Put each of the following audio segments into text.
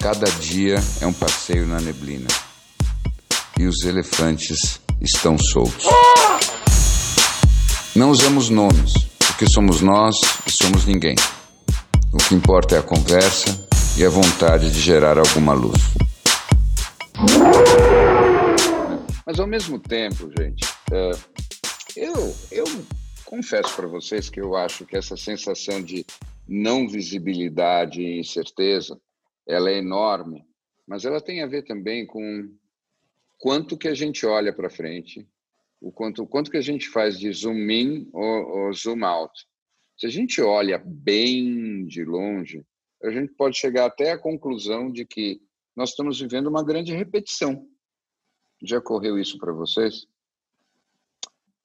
Cada dia é um passeio na neblina. E os elefantes estão soltos. Não usamos nomes, porque somos nós e somos ninguém. O que importa é a conversa e a vontade de gerar alguma luz. Mas ao mesmo tempo, gente, é, eu, eu confesso para vocês que eu acho que essa sensação de não visibilidade e incerteza, ela é enorme, mas ela tem a ver também com quanto que a gente olha para frente, o quanto, quanto que a gente faz de zoom in ou, ou zoom out. Se a gente olha bem de longe, a gente pode chegar até a conclusão de que nós estamos vivendo uma grande repetição. Já ocorreu isso para vocês?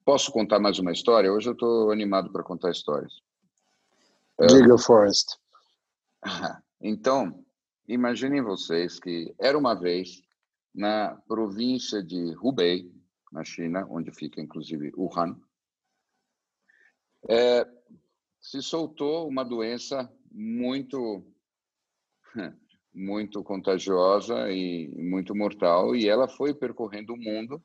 Posso contar mais uma história? Hoje eu estou animado para contar histórias. Diga, Forrest. Então, imaginem vocês que era uma vez na província de Hubei, na China, onde fica inclusive Wuhan, é, se soltou uma doença muito muito contagiosa e muito mortal e ela foi percorrendo o mundo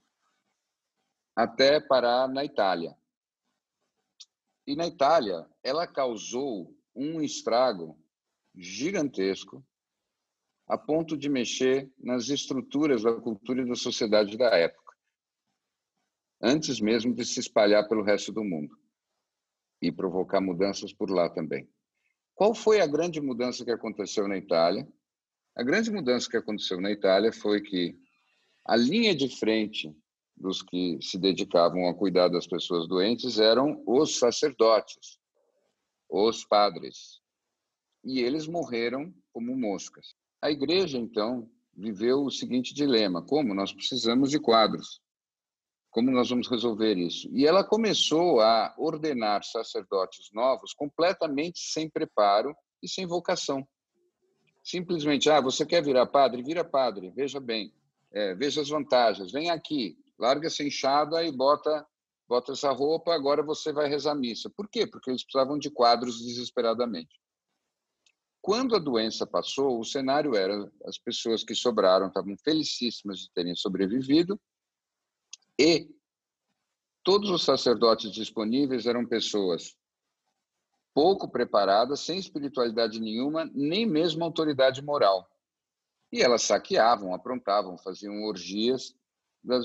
até parar na Itália. E na Itália, ela causou um estrago gigantesco a ponto de mexer nas estruturas da cultura e da sociedade da época antes mesmo de se espalhar pelo resto do mundo e provocar mudanças por lá também. Qual foi a grande mudança que aconteceu na Itália? A grande mudança que aconteceu na Itália foi que a linha de frente dos que se dedicavam a cuidar das pessoas doentes eram os sacerdotes, os padres. E eles morreram como moscas. A igreja, então, viveu o seguinte dilema: como nós precisamos de quadros? Como nós vamos resolver isso? E ela começou a ordenar sacerdotes novos completamente sem preparo e sem vocação. Simplesmente, ah, você quer virar padre? Vira padre, veja bem, é, veja as vantagens, vem aqui, larga essa enxada e bota, bota essa roupa, agora você vai rezar missa. Por quê? Porque eles precisavam de quadros desesperadamente. Quando a doença passou, o cenário era as pessoas que sobraram estavam felicíssimas de terem sobrevivido e todos os sacerdotes disponíveis eram pessoas pouco preparadas, sem espiritualidade nenhuma, nem mesmo autoridade moral. E elas saqueavam, aprontavam, faziam orgias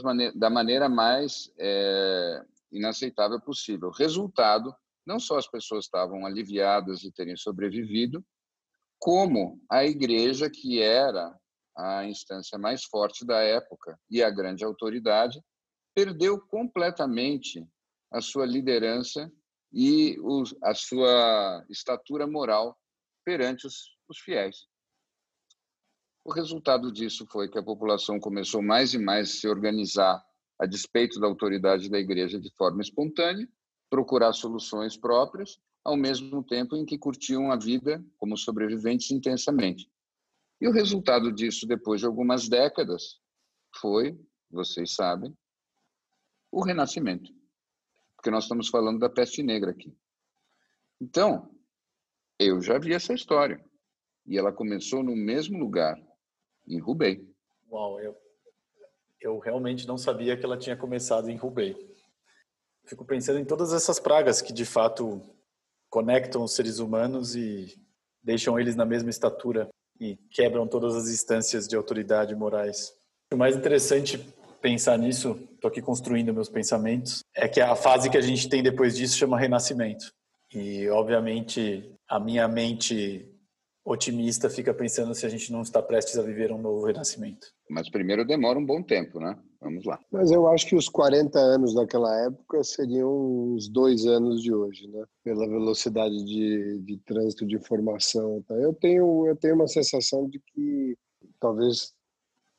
mane da maneira mais é, inaceitável possível. Resultado, não só as pessoas estavam aliviadas de terem sobrevivido, como a igreja, que era a instância mais forte da época e a grande autoridade, perdeu completamente a sua liderança e a sua estatura moral perante os, os fiéis. O resultado disso foi que a população começou mais e mais a se organizar a despeito da autoridade da igreja de forma espontânea, procurar soluções próprias, ao mesmo tempo em que curtiam a vida como sobreviventes intensamente. E o resultado disso, depois de algumas décadas, foi, vocês sabem, o renascimento. Porque nós estamos falando da peste negra aqui. Então, eu já vi essa história. E ela começou no mesmo lugar, em Hubei. Uau, eu, eu realmente não sabia que ela tinha começado em Hubei. Fico pensando em todas essas pragas que, de fato, conectam os seres humanos e deixam eles na mesma estatura e quebram todas as instâncias de autoridade morais. O mais interessante pensar nisso, estou aqui construindo meus pensamentos, é que a fase que a gente tem depois disso chama renascimento. E, obviamente, a minha mente otimista fica pensando se a gente não está prestes a viver um novo renascimento. Mas primeiro demora um bom tempo, né? Vamos lá. Mas eu acho que os 40 anos daquela época seriam os dois anos de hoje, né? Pela velocidade de, de trânsito de informação. Tá? Eu, tenho, eu tenho uma sensação de que talvez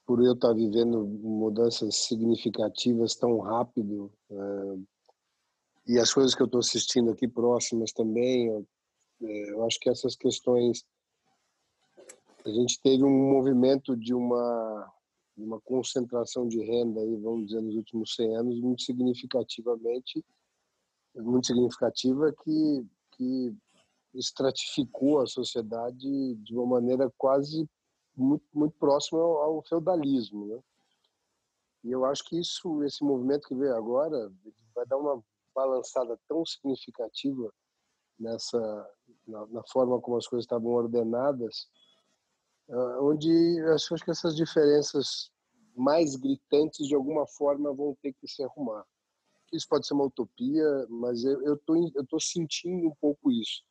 por eu estar vivendo mudanças significativas tão rápido é, e as coisas que eu estou assistindo aqui próximas também, eu, é, eu acho que essas questões a gente teve um movimento de uma uma concentração de renda aí, vamos dizer, nos últimos 100 anos muito significativamente muito significativa que que estratificou a sociedade de uma maneira quase muito, muito próxima ao, ao feudalismo, né? E eu acho que isso, esse movimento que veio agora, vai dar uma balançada tão significativa nessa na, na forma como as coisas estavam ordenadas, onde eu acho que essas diferenças mais gritantes de alguma forma vão ter que se arrumar. Isso pode ser uma utopia, mas eu tô eu tô sentindo um pouco isso,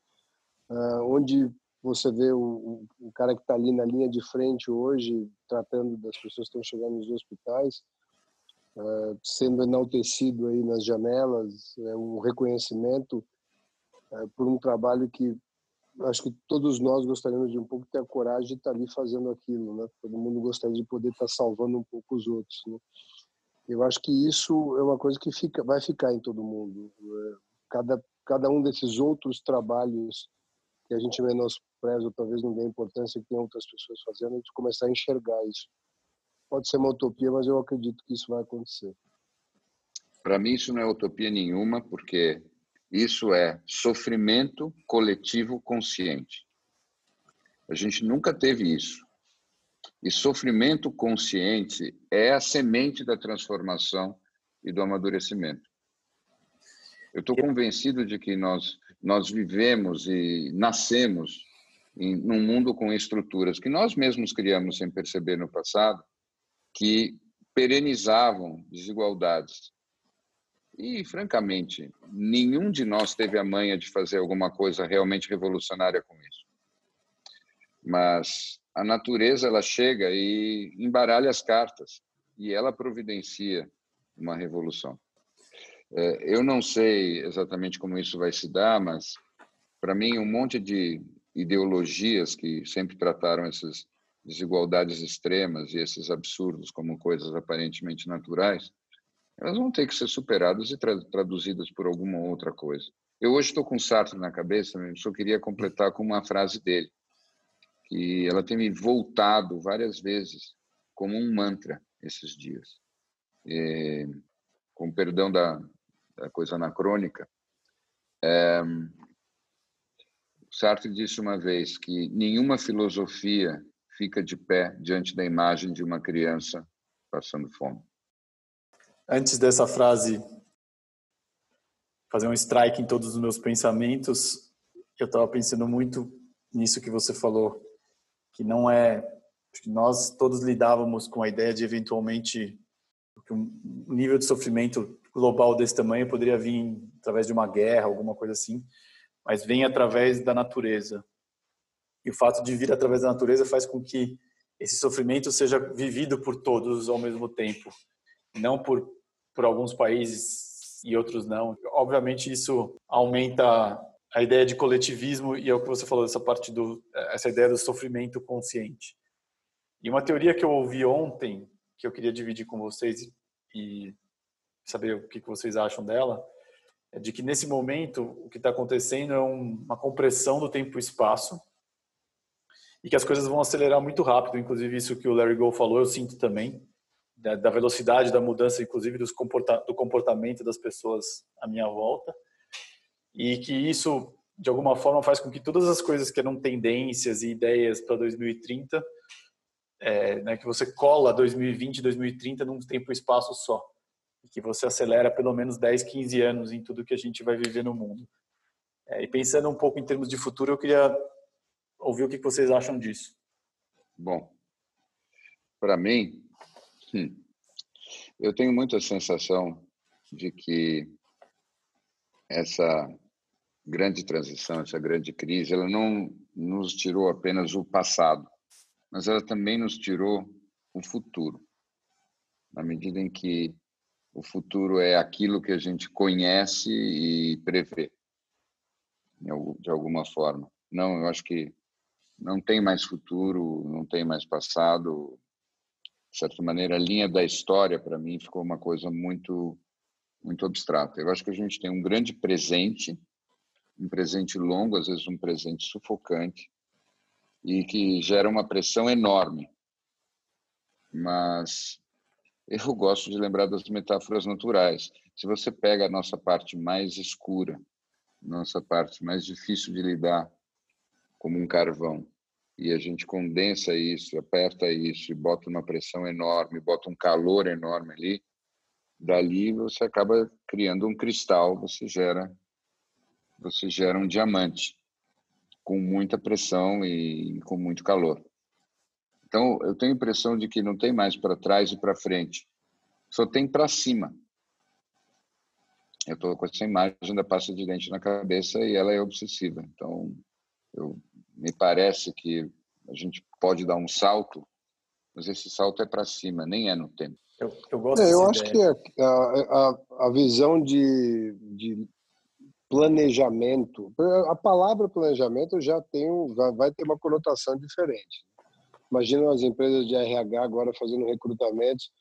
uh, onde você vê o, o cara que está ali na linha de frente hoje, tratando das pessoas que estão chegando nos hospitais, uh, sendo enaltecido aí nas janelas, é um reconhecimento uh, por um trabalho que acho que todos nós gostaríamos de um pouco ter a coragem de estar ali fazendo aquilo, né? Todo mundo gostaria de poder estar salvando um pouco os outros, né? Eu acho que isso é uma coisa que fica, vai ficar em todo mundo. É, cada cada um desses outros trabalhos que a gente menospreza, ou talvez não dê importância que tem outras pessoas fazendo, a gente começar a enxergar isso. Pode ser uma utopia, mas eu acredito que isso vai acontecer. Para mim, isso não é utopia nenhuma, porque isso é sofrimento coletivo consciente. A gente nunca teve isso. E sofrimento consciente é a semente da transformação e do amadurecimento. Eu estou convencido de que nós nós vivemos e nascemos em num mundo com estruturas que nós mesmos criamos sem perceber no passado, que perenizavam desigualdades. E, francamente, nenhum de nós teve a manha de fazer alguma coisa realmente revolucionária com isso. Mas a natureza ela chega e embaralha as cartas e ela providencia uma revolução. É, eu não sei exatamente como isso vai se dar, mas para mim um monte de ideologias que sempre trataram essas desigualdades extremas e esses absurdos como coisas aparentemente naturais, elas vão ter que ser superadas e tra traduzidas por alguma outra coisa. Eu hoje estou com Sartre na cabeça, eu só queria completar com uma frase dele, que ela tem me voltado várias vezes como um mantra esses dias. É, com perdão da, da coisa anacrônica, é, Sartre disse uma vez que nenhuma filosofia fica de pé diante da imagem de uma criança passando fome. Antes dessa frase fazer um strike em todos os meus pensamentos, eu estava pensando muito nisso que você falou, que não é que nós todos lidávamos com a ideia de eventualmente que um nível de sofrimento global desse tamanho poderia vir através de uma guerra, alguma coisa assim, mas vem através da natureza. E o fato de vir através da natureza faz com que esse sofrimento seja vivido por todos ao mesmo tempo, não por por alguns países e outros não. Obviamente isso aumenta a ideia de coletivismo e é o que você falou essa parte do essa ideia do sofrimento consciente. E uma teoria que eu ouvi ontem que eu queria dividir com vocês e saber o que vocês acham dela, é de que nesse momento o que está acontecendo é uma compressão do tempo e espaço e que as coisas vão acelerar muito rápido. Inclusive isso que o Larry Gold falou, eu sinto também da, velocidade da mudança, inclusive dos comporta, do comportamento das pessoas à minha volta e que isso de alguma forma faz com que todas as coisas que eram tendências e ideias para 2030 é, né, que você cola 2020 2030 num tempo e espaço só que você acelera pelo menos 10, 15 anos em tudo que a gente vai viver no mundo. É, e pensando um pouco em termos de futuro, eu queria ouvir o que vocês acham disso. Bom, para mim, eu tenho muita sensação de que essa grande transição, essa grande crise, ela não nos tirou apenas o passado, mas ela também nos tirou o futuro. Na medida em que o futuro é aquilo que a gente conhece e prevê, de alguma forma. Não, eu acho que não tem mais futuro, não tem mais passado. De certa maneira, a linha da história, para mim, ficou uma coisa muito, muito abstrata. Eu acho que a gente tem um grande presente, um presente longo, às vezes um presente sufocante, e que gera uma pressão enorme. Mas eu gosto de lembrar das metáforas naturais. Se você pega a nossa parte mais escura, nossa parte mais difícil de lidar, como um carvão, e a gente condensa isso, aperta isso e bota uma pressão enorme, bota um calor enorme ali, dali você acaba criando um cristal, você gera você gera um diamante com muita pressão e com muito calor. Então, eu tenho a impressão de que não tem mais para trás e para frente, só tem para cima. Eu estou com essa imagem da pasta de dente na cabeça e ela é obsessiva. Então, eu me parece que a gente pode dar um salto, mas esse salto é para cima, nem é no tempo. Eu, eu gosto é, Eu acho ideia. que a, a, a visão de, de planejamento, a palavra planejamento já tem já vai ter uma conotação diferente. Imagina as empresas de RH agora fazendo recrutamentos,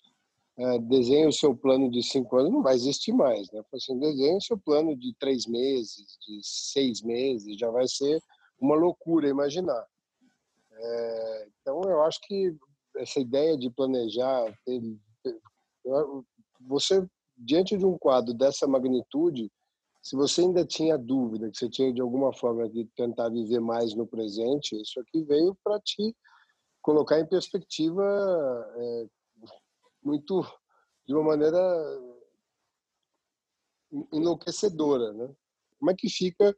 é, desenhe o seu plano de cinco anos, não vai existir mais, né? Assim, desenhe o seu plano de três meses, de seis meses, já vai ser uma loucura imaginar. É, então, eu acho que essa ideia de planejar, ter, você, diante de um quadro dessa magnitude, se você ainda tinha dúvida, que você tinha de alguma forma de tentar viver mais no presente, isso aqui veio para te colocar em perspectiva é, muito, de uma maneira enlouquecedora, né? Como é que fica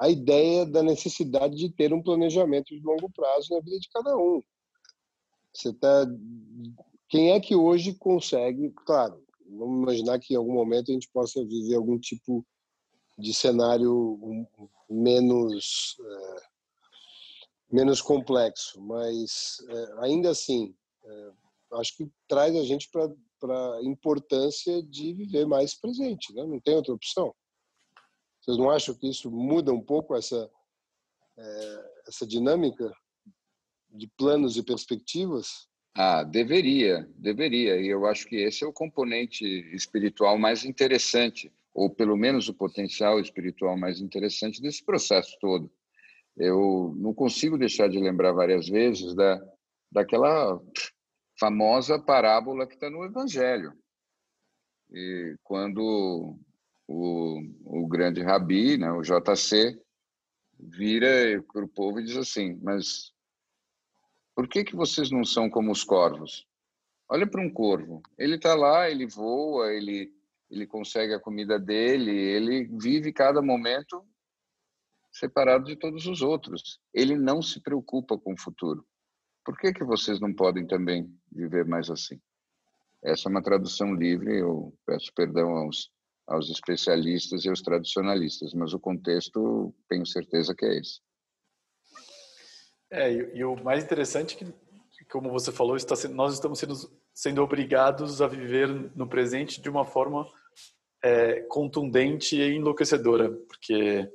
a ideia da necessidade de ter um planejamento de longo prazo na vida de cada um. Você tá quem é que hoje consegue, claro, vamos imaginar que em algum momento a gente possa viver algum tipo de cenário menos é, menos complexo, mas é, ainda assim é, acho que traz a gente para a importância de viver mais presente, né? não tem outra opção. Vocês não acham que isso muda um pouco essa, é, essa dinâmica de planos e perspectivas? Ah, deveria, deveria. E eu acho que esse é o componente espiritual mais interessante, ou pelo menos o potencial espiritual mais interessante desse processo todo. Eu não consigo deixar de lembrar várias vezes da, daquela famosa parábola que está no Evangelho. E quando o, o grande rabi, né, o JC, vira para o povo e diz assim: Mas por que, que vocês não são como os corvos? Olha para um corvo. Ele está lá, ele voa, ele, ele consegue a comida dele, ele vive cada momento separado de todos os outros. Ele não se preocupa com o futuro. Por que, que vocês não podem também viver mais assim? Essa é uma tradução livre, eu peço perdão aos aos especialistas e aos tradicionalistas, mas o contexto tenho certeza que é esse. É, e, e o mais interessante é que, como você falou, está sendo, nós estamos sendo, sendo obrigados a viver no presente de uma forma é, contundente e enlouquecedora, porque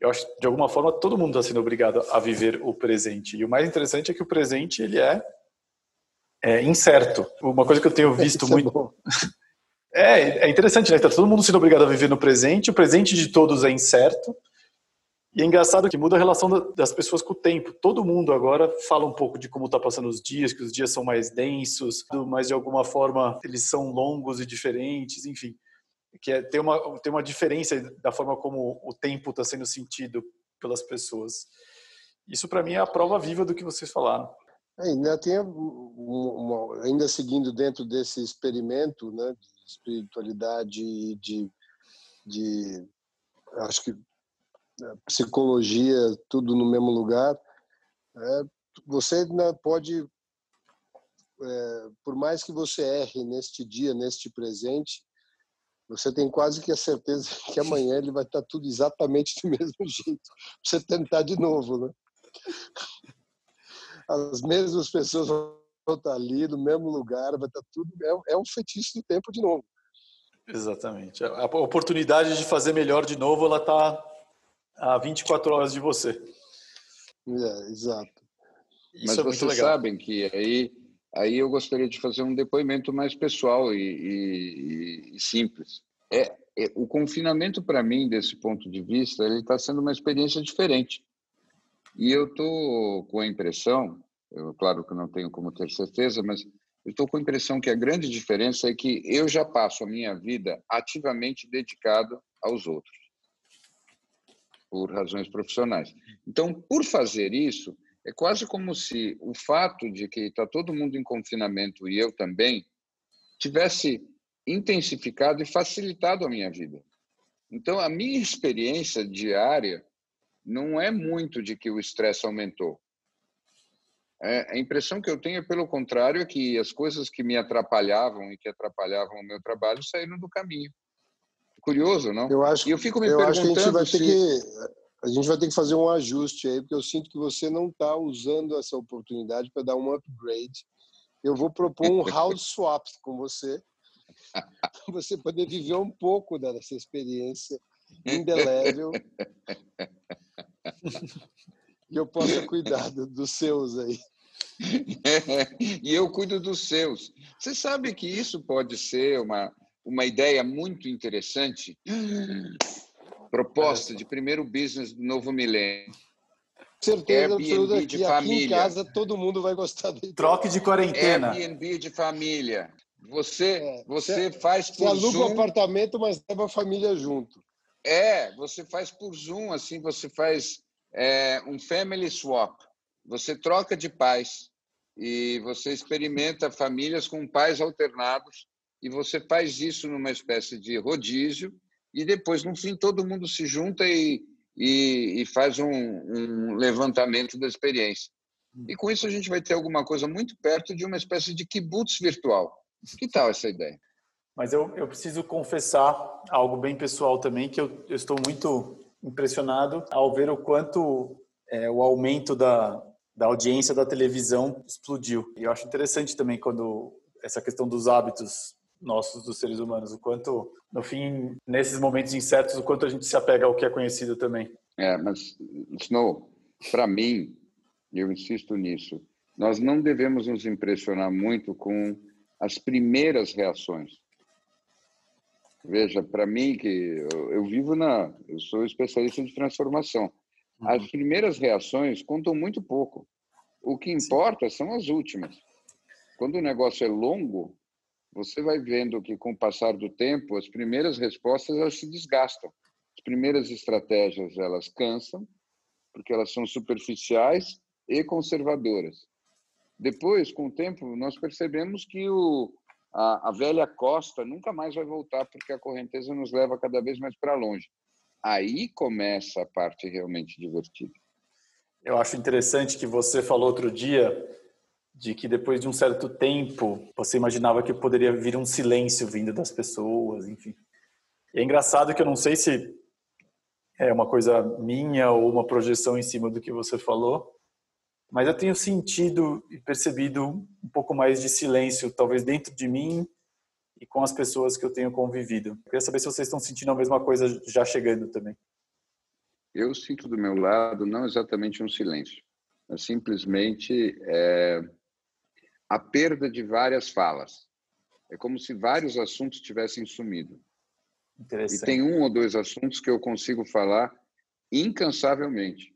eu acho de alguma forma todo mundo está sendo obrigado a viver o presente. E o mais interessante é que o presente ele é, é incerto. Uma coisa que eu tenho visto muito É, é interessante, né? Tá todo mundo sendo obrigado a viver no presente, o presente de todos é incerto. E é engraçado que muda a relação das pessoas com o tempo. Todo mundo agora fala um pouco de como está passando os dias, que os dias são mais densos, mas de alguma forma eles são longos e diferentes, enfim. Que é, tem, uma, tem uma diferença da forma como o tempo está sendo sentido pelas pessoas. Isso, para mim, é a prova viva do que vocês falaram. Ainda tem uma, ainda seguindo dentro desse experimento, né, espiritualidade de, de acho que é, psicologia, tudo no mesmo lugar, é, você né, pode, é, por mais que você erre neste dia, neste presente, você tem quase que a certeza que amanhã ele vai estar tudo exatamente do mesmo jeito. Você tentar de novo, né? As mesmas pessoas estar ali no mesmo lugar, vai estar tudo. É, é um feitiço do tempo de novo. Exatamente. A oportunidade de fazer melhor de novo, ela está a 24 horas de você. É, exato. Isso Mas é vocês sabem que aí aí eu gostaria de fazer um depoimento mais pessoal e, e, e simples. É, é, o confinamento para mim, desse ponto de vista, ele está sendo uma experiência diferente. E eu estou com a impressão, eu, claro que não tenho como ter certeza, mas eu estou com a impressão que a grande diferença é que eu já passo a minha vida ativamente dedicado aos outros, por razões profissionais. Então, por fazer isso, é quase como se o fato de que está todo mundo em confinamento e eu também tivesse intensificado e facilitado a minha vida. Então, a minha experiência diária não é muito de que o estresse aumentou. É, a impressão que eu tenho é, pelo contrário, é que as coisas que me atrapalhavam e que atrapalhavam o meu trabalho saíram do caminho. Curioso, não? Eu acho, e eu fico me eu perguntando acho que a gente vai se... ter que a gente vai ter que fazer um ajuste aí, porque eu sinto que você não está usando essa oportunidade para dar um upgrade. Eu vou propor um house swap com você, para você poder viver um pouco dessa experiência indelével e eu possa cuidar dos seus aí. e eu cuido dos seus. Você sabe que isso pode ser uma, uma ideia muito interessante? Proposta de primeiro business do novo milênio. Certeza Airbnb de família. Aqui em casa todo mundo vai gostar dele. Troque de quarentena. Airbnb de família. Você, é, você, faz por você aluga Zoom. um apartamento, mas leva a família junto. É, você faz por Zoom, assim, você faz é, um family swap. Você troca de pais e você experimenta famílias com pais alternados e você faz isso numa espécie de rodízio e depois, no fim, todo mundo se junta e, e, e faz um, um levantamento da experiência. E com isso a gente vai ter alguma coisa muito perto de uma espécie de kibutz virtual. Que tal essa ideia? Mas eu, eu preciso confessar algo bem pessoal também, que eu, eu estou muito impressionado ao ver o quanto é, o aumento da, da audiência da televisão explodiu. E eu acho interessante também quando essa questão dos hábitos nossos dos seres humanos, o quanto, no fim, nesses momentos incertos, o quanto a gente se apega ao que é conhecido também. É, mas, Snow, para mim, eu insisto nisso, nós não devemos nos impressionar muito com as primeiras reações. Veja, para mim que eu, eu, vivo na, eu sou especialista de transformação. As uhum. primeiras reações contam muito pouco. O que importa Sim. são as últimas. Quando o negócio é longo, você vai vendo que com o passar do tempo, as primeiras respostas elas se desgastam. As primeiras estratégias elas cansam, porque elas são superficiais e conservadoras. Depois, com o tempo, nós percebemos que o, a, a velha costa nunca mais vai voltar porque a correnteza nos leva cada vez mais para longe. Aí começa a parte realmente divertida. Eu acho interessante que você falou outro dia de que depois de um certo tempo você imaginava que poderia vir um silêncio vindo das pessoas, enfim. E é engraçado que eu não sei se é uma coisa minha ou uma projeção em cima do que você falou, mas eu tenho sentido e percebido um pouco mais de silêncio, talvez dentro de mim e com as pessoas que eu tenho convivido. Eu queria saber se vocês estão sentindo a mesma coisa já chegando também. Eu sinto do meu lado não exatamente um silêncio, mas simplesmente é, a perda de várias falas. É como se vários assuntos tivessem sumido. E tem um ou dois assuntos que eu consigo falar incansavelmente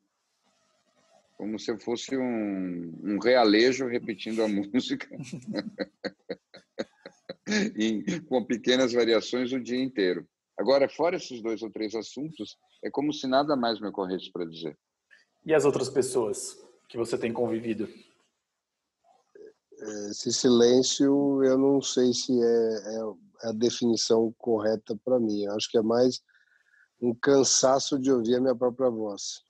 como se eu fosse um, um realejo repetindo a música e, com pequenas variações o dia inteiro. Agora, fora esses dois ou três assuntos, é como se nada mais me ocorresse para dizer. E as outras pessoas que você tem convivido? Esse silêncio, eu não sei se é, é a definição correta para mim. Eu acho que é mais um cansaço de ouvir a minha própria voz.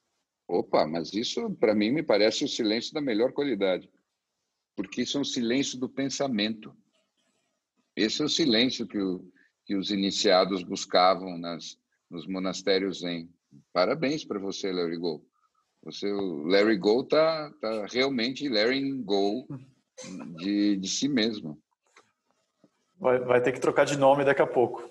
Opa, mas isso para mim me parece o silêncio da melhor qualidade, porque isso é um silêncio do pensamento. Esse é o silêncio que, o, que os iniciados buscavam nas, nos monastérios zen. Parabéns para você, Larry Go. Você, o Larry Go tá, tá realmente Larry Go de, de si mesmo. Vai, vai ter que trocar de nome daqui a pouco.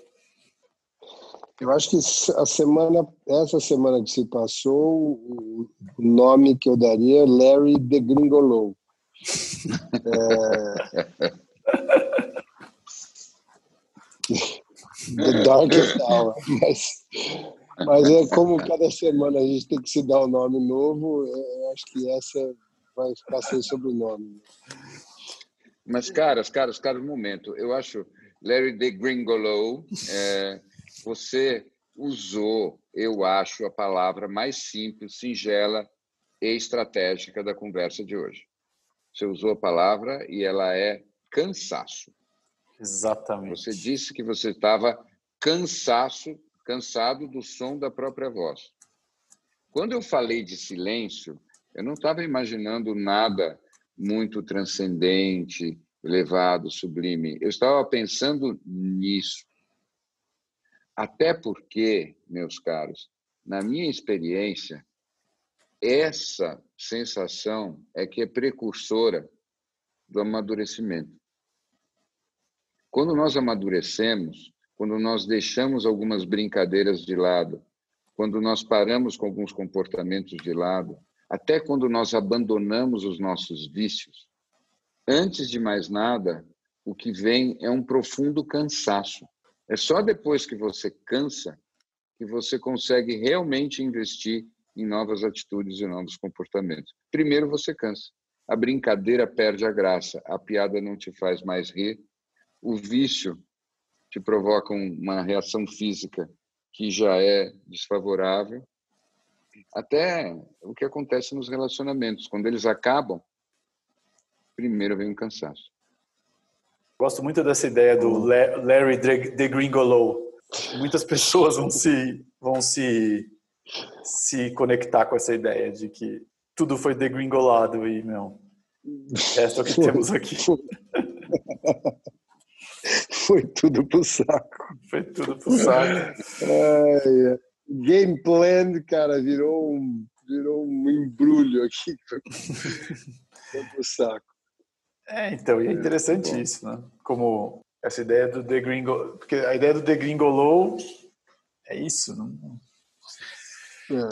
Eu acho que a semana, essa semana que se passou, o nome que eu daria é Larry de Gringolou. É... The Darkest Hour. Mas, mas é como cada semana a gente tem que se dar um nome novo, eu acho que essa vai ficar sem sobrenome. Mas, caras, caras, caras, um momento. Eu acho, Larry de Gringolo, é, você usou, eu acho, a palavra mais simples, singela e estratégica da conversa de hoje. Você usou a palavra e ela é cansaço. Exatamente. Você disse que você estava cansaço, cansado do som da própria voz. Quando eu falei de silêncio, eu não estava imaginando nada muito transcendente, elevado, sublime. Eu estava pensando nisso. Até porque, meus caros, na minha experiência, essa sensação é que é precursora do amadurecimento. Quando nós amadurecemos, quando nós deixamos algumas brincadeiras de lado, quando nós paramos com alguns comportamentos de lado, até quando nós abandonamos os nossos vícios, antes de mais nada, o que vem é um profundo cansaço. É só depois que você cansa que você consegue realmente investir em novas atitudes e novos comportamentos. Primeiro você cansa. A brincadeira perde a graça, a piada não te faz mais rir, o vício te provoca uma reação física que já é desfavorável. Até o que acontece nos relacionamentos, quando eles acabam, primeiro vem o cansaço. Gosto muito dessa ideia do Larry de Gringolo. Muitas pessoas vão se vão se se conectar com essa ideia de que tudo foi degringolado e não. Essa é o que temos aqui. Foi tudo pro saco. Foi tudo pro saco. Ai, game plan, cara, virou um, virou um embrulho aqui. Foi pro saco. É, então, e é, é interessante é, isso, né? Como essa ideia do degringolou, porque a ideia do degringolou é isso, não...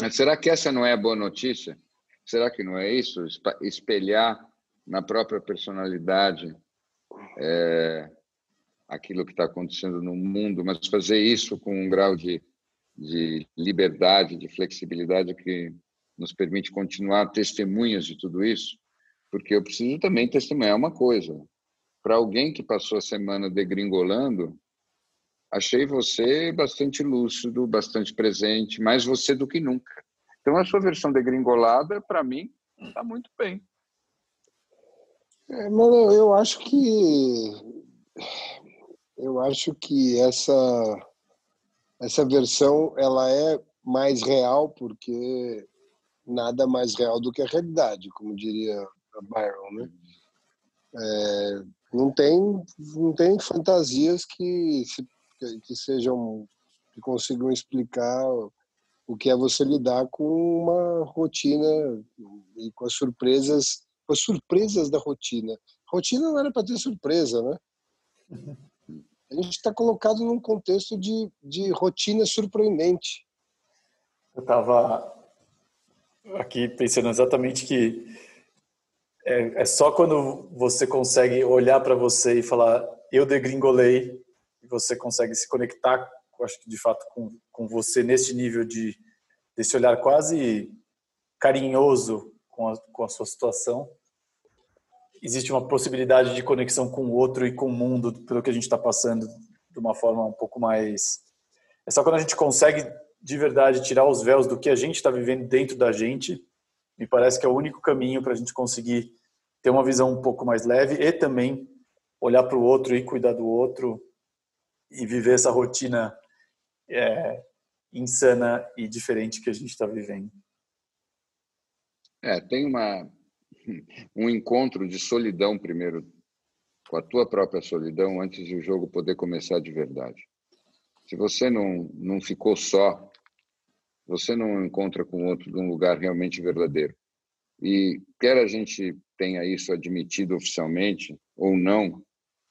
É. Será que essa não é a boa notícia? Será que não é isso? Espelhar na própria personalidade é, aquilo que está acontecendo no mundo, mas fazer isso com um grau de, de liberdade, de flexibilidade que nos permite continuar testemunhas de tudo isso, porque eu preciso também testemunhar uma coisa. Para alguém que passou a semana degringolando, achei você bastante lúcido, bastante presente, mais você do que nunca. Então, a sua versão degringolada, para mim, está muito bem. É, mano, eu acho que eu acho que essa essa versão ela é mais real porque nada mais real do que a realidade, como diria Byron, né? É, não tem não tem fantasias que se, que sejam que consigam explicar o que é você lidar com uma rotina e com as surpresas com as surpresas da rotina. Rotina não era para ter surpresa, né? A gente está colocado num contexto de, de rotina surpreendente. Eu estava aqui pensando exatamente que é, é, só quando você consegue olhar para você e falar eu degringolei e você consegue se conectar, acho que de fato com, com você nesse nível de desse olhar quase carinhoso com a, com a sua situação existe uma possibilidade de conexão com o outro e com o mundo pelo que a gente está passando de uma forma um pouco mais é só quando a gente consegue de verdade tirar os véus do que a gente está vivendo dentro da gente me parece que é o único caminho para a gente conseguir ter uma visão um pouco mais leve e também olhar para o outro e cuidar do outro e viver essa rotina é, insana e diferente que a gente está vivendo. É, tem uma um encontro de solidão primeiro, com a tua própria solidão, antes de o jogo poder começar de verdade. Se você não, não ficou só, você não encontra com outro num lugar realmente verdadeiro. E quer a gente tenha isso admitido oficialmente ou não,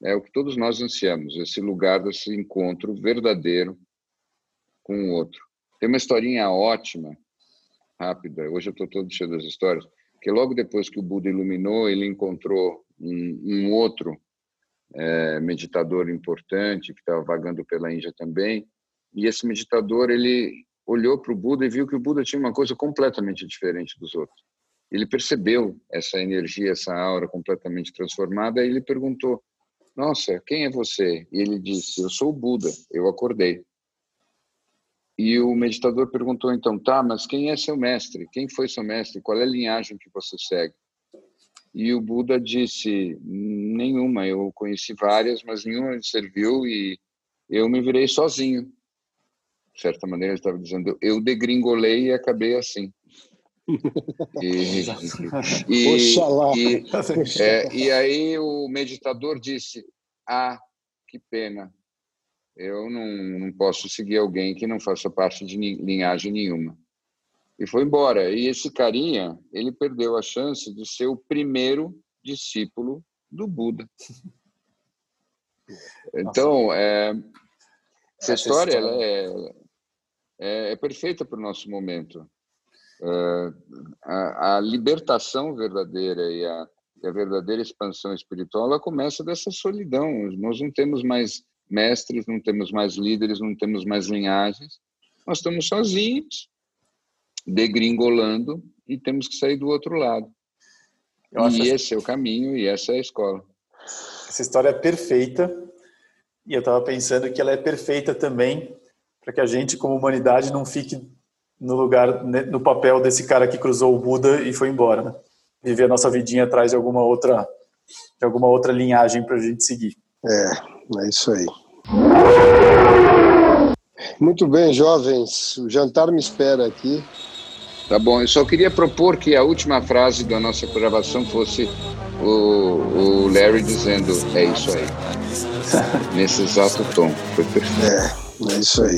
é o que todos nós ansiamos, esse lugar desse encontro verdadeiro com o outro. Tem uma historinha ótima, rápida, hoje eu estou todo cheio das histórias, que logo depois que o Buda iluminou, ele encontrou um, um outro é, meditador importante que estava vagando pela Índia também. E esse meditador ele olhou para o Buda e viu que o Buda tinha uma coisa completamente diferente dos outros. Ele percebeu essa energia, essa aura completamente transformada e ele perguntou: Nossa, quem é você? E ele disse: Eu sou o Buda, eu acordei. E o meditador perguntou então: Tá, mas quem é seu mestre? Quem foi seu mestre? Qual é a linhagem que você segue? E o Buda disse: Nenhuma, eu conheci várias, mas nenhuma serviu e eu me virei sozinho. De certa maneira, ele estava dizendo: Eu degringolei e acabei assim. E, e, e, é, e aí o meditador disse: Ah, que pena, eu não, não posso seguir alguém que não faça parte de linhagem nenhuma. E foi embora. E esse carinha, ele perdeu a chance de ser o primeiro discípulo do Buda. Então, é, essa, história, história. É, é, é, perfeita para o nosso momento. É, a, a, libertação verdadeira e a, e a verdadeira expansão espiritual, ela começa dessa solidão. Nós não temos mais mestres, não temos mais líderes, não temos mais linhagens. Nós estamos sozinhos, degringolando, e temos que sair do outro lado. Eu e esse é o caminho, e essa é a escola. Essa história é perfeita, e eu estava pensando que ela é perfeita também para que a gente, como humanidade, não fique no lugar, né, no papel desse cara que cruzou o Buda e foi embora, né? Viver a nossa vidinha atrás de alguma outra, de alguma outra linhagem para a gente seguir. É, é isso aí. Muito bem, jovens. O jantar me espera aqui. Tá bom, eu só queria propor que a última frase da nossa gravação fosse o, o Larry dizendo: É isso aí. Nesse exato tom. Foi perfeito. É, é isso aí.